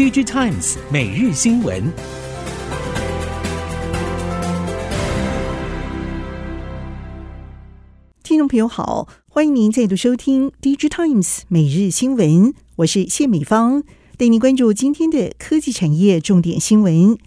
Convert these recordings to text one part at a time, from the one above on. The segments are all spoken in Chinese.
Digitimes 每日新闻。听众朋友好，欢迎您再度收听 Digitimes 每日新闻，我是谢美芳，带您关注今天的科技产业重点新闻。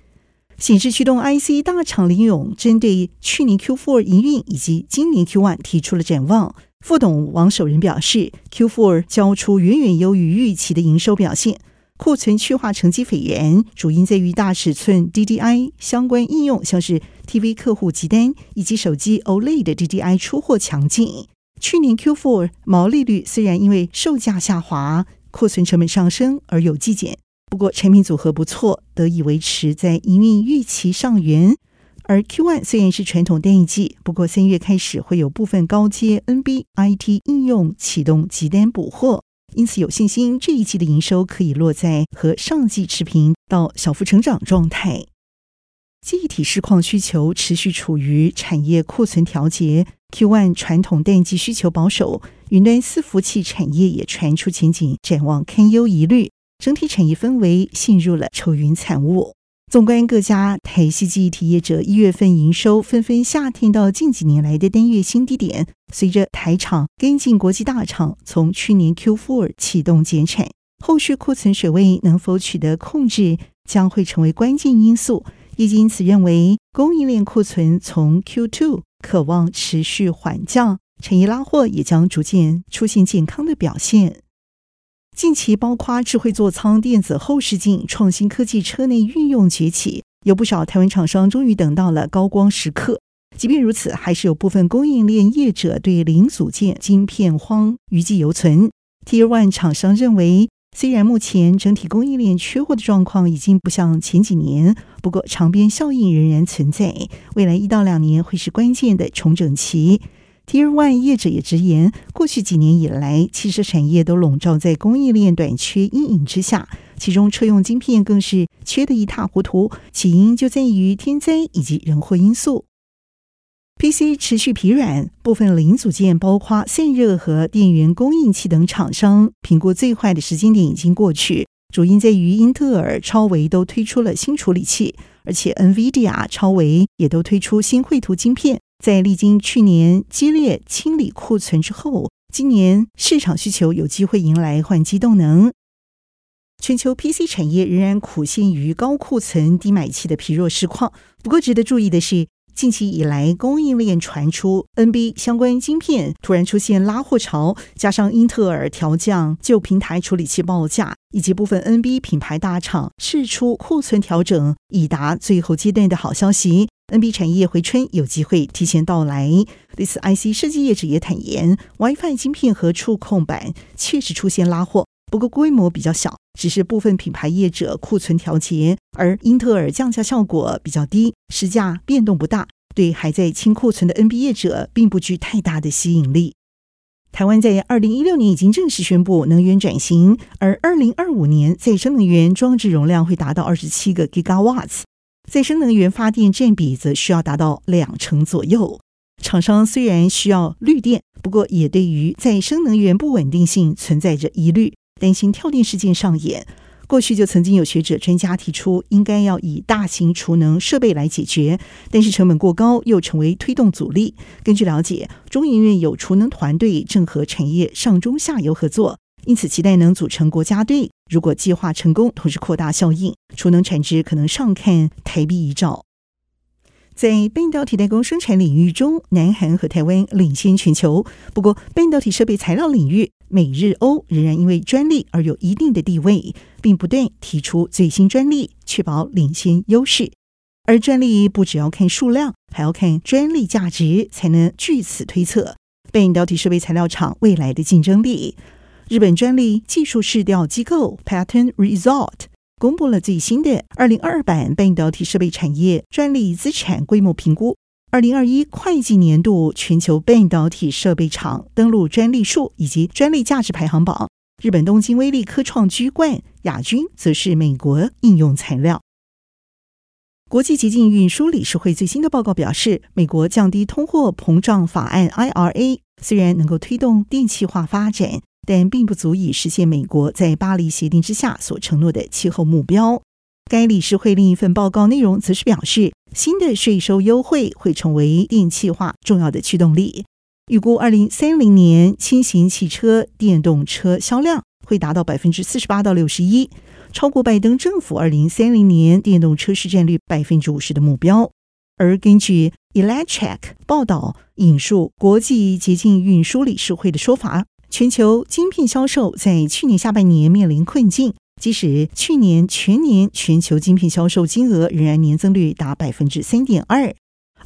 显示驱动 IC 大厂联咏针对去年 Q4 营运以及今年 Q1 提出了展望。副董王守仁表示，Q4 交出远远优于预期的营收表现，库存去化成绩斐然，主因在于大尺寸 DDI 相关应用，像是 TV 客户急单以及手机 OLED 的 DDI 出货强劲。去年 Q4 毛利率虽然因为售价下滑、库存成本上升而有季减。不过产品组合不错，得以维持在营运预期上缘。而 Q1 虽然是传统淡季，不过三月开始会有部分高阶 NB IT 应用启动急单补货，因此有信心这一季的营收可以落在和上季持平到小幅成长状态。记忆体市况需求持续处于产业库存调节，Q1 传统淡季需求保守，云端伺服器产业也传出前景展望堪忧疑虑。整体产业氛围陷入了愁云惨雾。纵观各家台系记忆体业者一月份营收纷纷下探到近几年来的单月新低点。随着台厂跟进国际大厂从去年 Q4 启动减产，后续库存水位能否取得控制，将会成为关键因素。也因此认为，供应链库存从 Q2 渴望持续缓降，产业拉货也将逐渐出现健康的表现。近期，包括智慧座舱、电子后视镜、创新科技车内运用崛起，有不少台湾厂商终于等到了高光时刻。即便如此，还是有部分供应链业者对零组件晶片荒余悸犹存。Tier One 厂商认为，虽然目前整体供应链缺货的状况已经不像前几年，不过长边效应仍然存在，未来一到两年会是关键的重整期。Tier One 业者也直言，过去几年以来，汽车产业都笼罩在供应链短缺阴影之下，其中车用晶片更是缺得一塌糊涂。起因就在于天灾以及人祸因素。PC 持续疲软，部分零组件，包括散热和电源供应器等厂商，评估最坏的时间点已经过去。主因在于英特尔、超微都推出了新处理器，而且 NVIDIA、超微也都推出新绘图晶片。在历经去年激烈清理库存之后，今年市场需求有机会迎来换机动能。全球 PC 产业仍然苦陷于高库存、低买气的疲弱市况。不过，值得注意的是，近期以来供应链传出 NB 相关晶片突然出现拉货潮，加上英特尔调降旧平台处理器报价，以及部分 NB 品牌大厂释出库存调整已达最后阶段的好消息。NB 产业回春有机会提前到来。对此，IC 设计业者也坦言，WiFi 晶片和触控板确实出现拉货，不过规模比较小，只是部分品牌业者库存调节，而英特尔降价效果比较低，实价变动不大，对还在清库存的 NB 业者并不具太大的吸引力。台湾在二零一六年已经正式宣布能源转型，而二零二五年再生能源装置容量会达到二十七个 Gigawatts。再生能源发电占比则需要达到两成左右。厂商虽然需要绿电，不过也对于再生能源不稳定性存在着疑虑，担心跳电事件上演。过去就曾经有学者专家提出，应该要以大型储能设备来解决，但是成本过高又成为推动阻力。根据了解，中研院有储能团队正和产业上中下游合作。因此，期待能组成国家队。如果计划成功，同时扩大效应，储能产值可能上看台币一兆。在半导体代工生产领域中，南韩和台湾领先全球。不过，半导体设备材料领域，美日欧仍然因为专利而有一定的地位，并不断提出最新专利，确保领先优势。而专利不只要看数量，还要看专利价值，才能据此推测半导体设备材料厂未来的竞争力。日本专利技术市调机构 Pattern Result 公布了最新的二零二二版半导体设备产业专利资产规模评估。二零二一会计年度全球半导体设备厂登录专利数以及专利价值排行榜，日本东京威力科创居冠，亚军则是美国应用材料。国际洁净运输理事会最新的报告表示，美国降低通货膨胀法案 IRA 虽然能够推动电气化发展。但并不足以实现美国在巴黎协定之下所承诺的气候目标。该理事会另一份报告内容则是表示，新的税收优惠会成为电气化重要的驱动力。预估二零三零年轻型汽车电动车销量会达到百分之四十八到六十一，超过拜登政府二零三零年电动车市占率百分之五十的目标。而根据 Electric 报道，引述国际洁净运输理事会的说法，全球晶片销售在去年下半年面临困境。即使去年全年全球晶片销售金额仍然年增率达百分之三点二，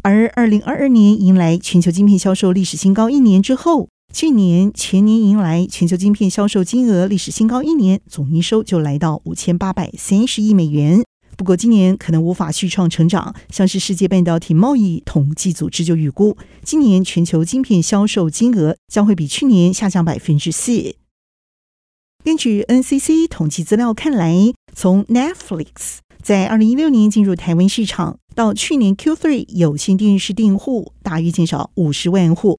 而二零二二年迎来全球晶片销售历史新高一年之后，去年全年迎来全球晶片销售金额历史新高一年，总营收就来到五千八百三十亿美元。不过今年可能无法续创成长，像是世界半导体贸易统计组织就预估，今年全球晶片销售金额将会比去年下降百分之四。根据 NCC 统计资料看来，从 Netflix 在二零一六年进入台湾市场到去年 Q3 有线电视订户大约减少五十万户，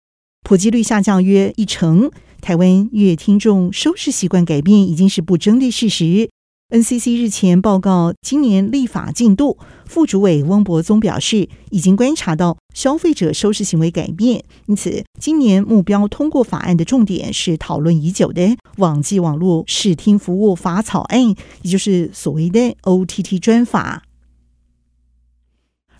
普及率下降约一成，台湾乐听众收视习惯改变已经是不争的事实。NCC 日前报告今年立法进度，副主委翁博宗表示，已经观察到消费者收视行为改变，因此今年目标通过法案的重点是讨论已久的网际网络视听服务法草案，也就是所谓的 OTT 专法。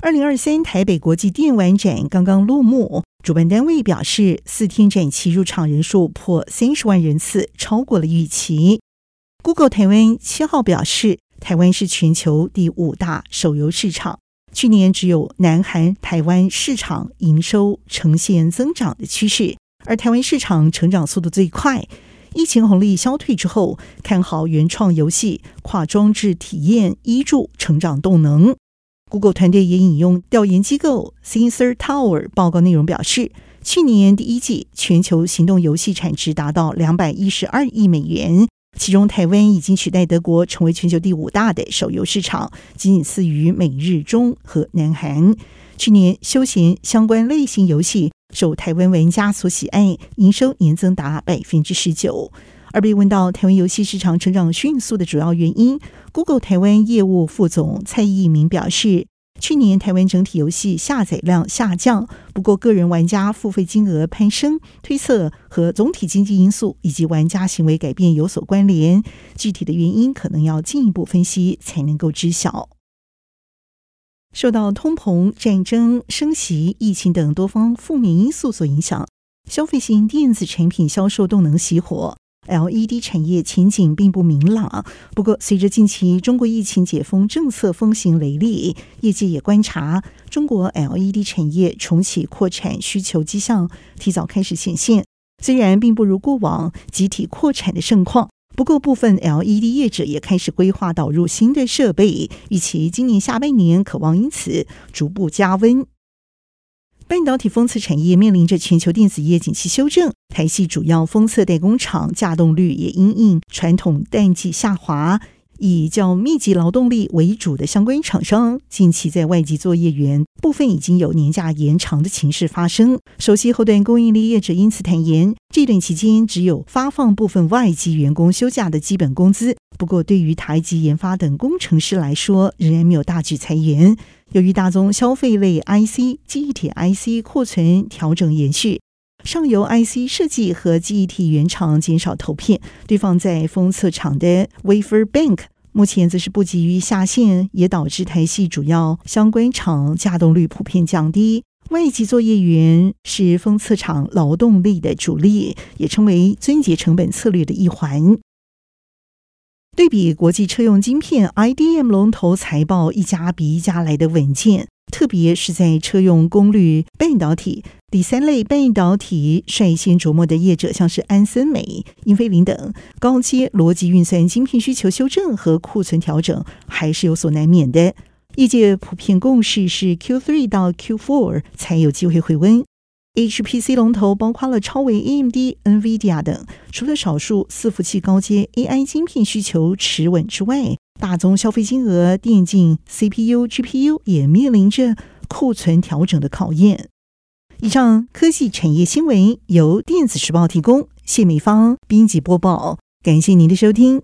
二零二三台北国际电玩展刚刚落幕，主办单位表示，四天展期入场人数破三十万人次，超过了预期。Google 台湾七号表示，台湾是全球第五大手游市场，去年只有南韩、台湾市场营收呈现增长的趋势，而台湾市场成长速度最快。疫情红利消退之后，看好原创游戏、跨装置体验挹注成长动能。Google 团队也引用调研机构 Sensor Tower 报告内容表示，去年第一季全球行动游戏产值达到两百一十二亿美元。其中，台湾已经取代德国成为全球第五大的手游市场，仅仅次于美日中和南韩。去年，休闲相关类型游戏受台湾玩家所喜爱，营收年增达百分之十九。而被问到台湾游戏市场成长迅速的主要原因，Google 台湾业务副总蔡义明表示。去年台湾整体游戏下载量下降，不过个人玩家付费金额攀升，推测和总体经济因素以及玩家行为改变有所关联。具体的原因可能要进一步分析才能够知晓。受到通膨、战争、升息、疫情等多方负面因素所影响，消费型电子产品销售动能熄火。LED 产业前景并不明朗。不过，随着近期中国疫情解封政策风行雷厉，业界也观察中国 LED 产业重启扩产需求迹象提早开始显现。虽然并不如过往集体扩产的盛况，不过部分 LED 业者也开始规划导入新的设备，预期今年下半年可望因此逐步加温。半导体封测产业面临着全球电子业景气修正，台系主要封测代工厂稼动率也因应传统淡季下滑，以较密集劳动力为主的相关厂商，近期在外籍作业员部分已经有年假延长的情势发生。首席后段供应链业者因此坦言，这段期间只有发放部分外籍员工休假的基本工资，不过对于台籍研发等工程师来说，仍然没有大举裁员。由于大宗消费类 IC 记忆体 IC 库存调整延续，上游 IC 设计和记忆体原厂减少投片，堆放在封测厂的 Wafer Bank 目前则是不急于下线，也导致台系主要相关厂稼动率普遍降低。外籍作业员是封测厂劳动力的主力，也成为尊节成本策略的一环。对比国际车用晶片，IDM 龙头财报一家比一家来的稳健，特别是在车用功率半导体、第三类半导体率先琢磨的业者，像是安森美、英飞凌等高阶逻辑运算晶片需求修正和库存调整，还是有所难免的。业界普遍共识是 Q3 到 Q4 才有机会回温。HPC 龙头包括了超微、AMD、NVIDIA 等，除了少数伺服器高阶 AI 晶片需求持稳之外，大宗消费金额电竞 CPU、GPU 也面临着库存调整的考验。以上科技产业新闻由电子时报提供，谢美芳编辑播报，感谢您的收听。